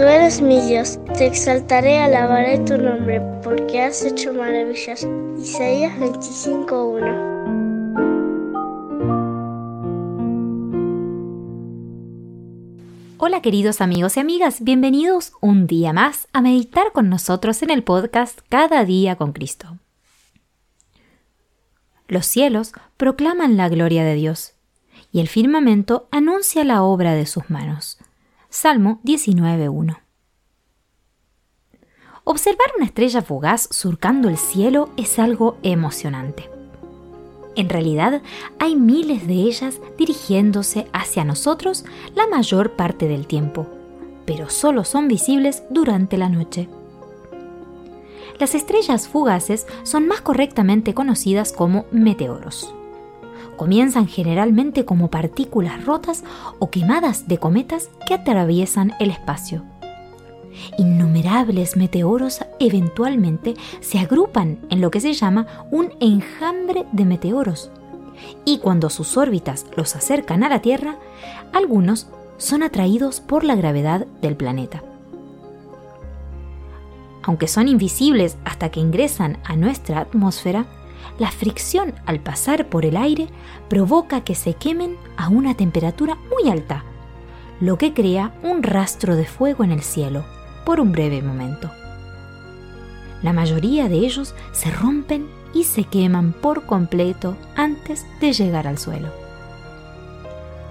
tú eres mi Dios, te exaltaré, alabaré tu nombre, porque has hecho maravillas. Isaías 25:1 Hola queridos amigos y amigas, bienvenidos un día más a meditar con nosotros en el podcast Cada día con Cristo. Los cielos proclaman la gloria de Dios y el firmamento anuncia la obra de sus manos. Salmo 19.1. Observar una estrella fugaz surcando el cielo es algo emocionante. En realidad, hay miles de ellas dirigiéndose hacia nosotros la mayor parte del tiempo, pero solo son visibles durante la noche. Las estrellas fugaces son más correctamente conocidas como meteoros. Comienzan generalmente como partículas rotas o quemadas de cometas que atraviesan el espacio. Innumerables meteoros eventualmente se agrupan en lo que se llama un enjambre de meteoros. Y cuando sus órbitas los acercan a la Tierra, algunos son atraídos por la gravedad del planeta. Aunque son invisibles hasta que ingresan a nuestra atmósfera, la fricción al pasar por el aire provoca que se quemen a una temperatura muy alta, lo que crea un rastro de fuego en el cielo por un breve momento. La mayoría de ellos se rompen y se queman por completo antes de llegar al suelo.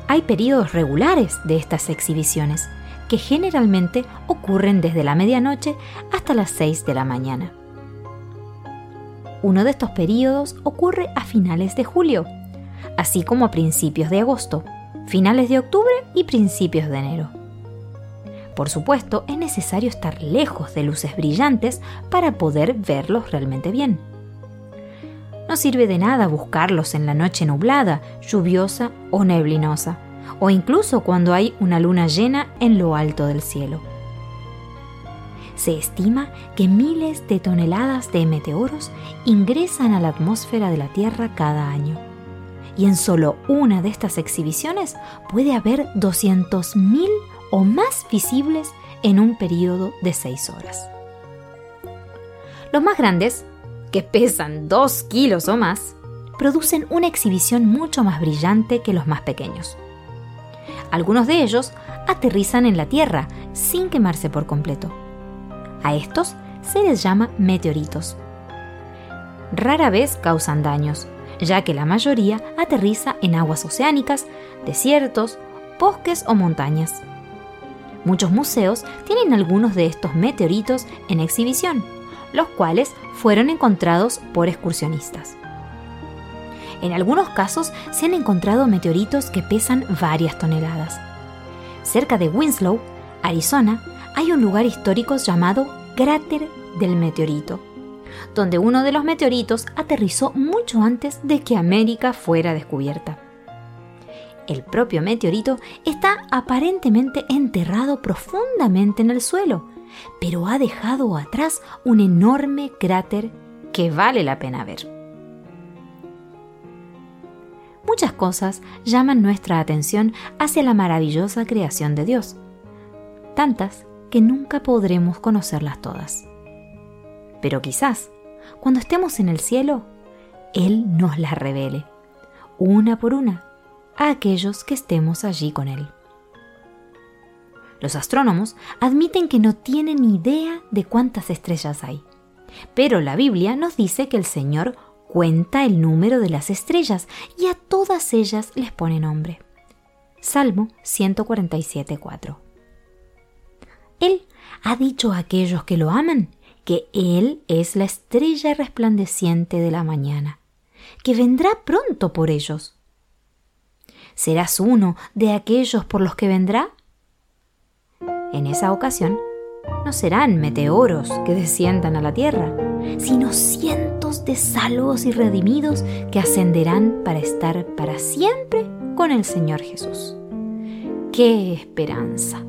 Hay periodos regulares de estas exhibiciones que generalmente ocurren desde la medianoche hasta las 6 de la mañana. Uno de estos periodos ocurre a finales de julio, así como a principios de agosto, finales de octubre y principios de enero. Por supuesto, es necesario estar lejos de luces brillantes para poder verlos realmente bien. No sirve de nada buscarlos en la noche nublada, lluviosa o neblinosa, o incluso cuando hay una luna llena en lo alto del cielo. Se estima que miles de toneladas de meteoros ingresan a la atmósfera de la Tierra cada año. Y en solo una de estas exhibiciones puede haber 200.000 o más visibles en un periodo de 6 horas. Los más grandes, que pesan 2 kilos o más, producen una exhibición mucho más brillante que los más pequeños. Algunos de ellos aterrizan en la Tierra sin quemarse por completo. A estos se les llama meteoritos. Rara vez causan daños, ya que la mayoría aterriza en aguas oceánicas, desiertos, bosques o montañas. Muchos museos tienen algunos de estos meteoritos en exhibición, los cuales fueron encontrados por excursionistas. En algunos casos se han encontrado meteoritos que pesan varias toneladas. Cerca de Winslow, Arizona, hay un lugar histórico llamado Cráter del Meteorito, donde uno de los meteoritos aterrizó mucho antes de que América fuera descubierta. El propio meteorito está aparentemente enterrado profundamente en el suelo, pero ha dejado atrás un enorme cráter que vale la pena ver. Muchas cosas llaman nuestra atención hacia la maravillosa creación de Dios, tantas que nunca podremos conocerlas todas. Pero quizás, cuando estemos en el cielo, Él nos las revele, una por una, a aquellos que estemos allí con Él. Los astrónomos admiten que no tienen idea de cuántas estrellas hay, pero la Biblia nos dice que el Señor cuenta el número de las estrellas y a todas ellas les pone nombre. Salmo 147.4. Él ha dicho a aquellos que lo aman que Él es la estrella resplandeciente de la mañana, que vendrá pronto por ellos. ¿Serás uno de aquellos por los que vendrá? En esa ocasión, no serán meteoros que desciendan a la tierra, sino cientos de salvos y redimidos que ascenderán para estar para siempre con el Señor Jesús. ¡Qué esperanza!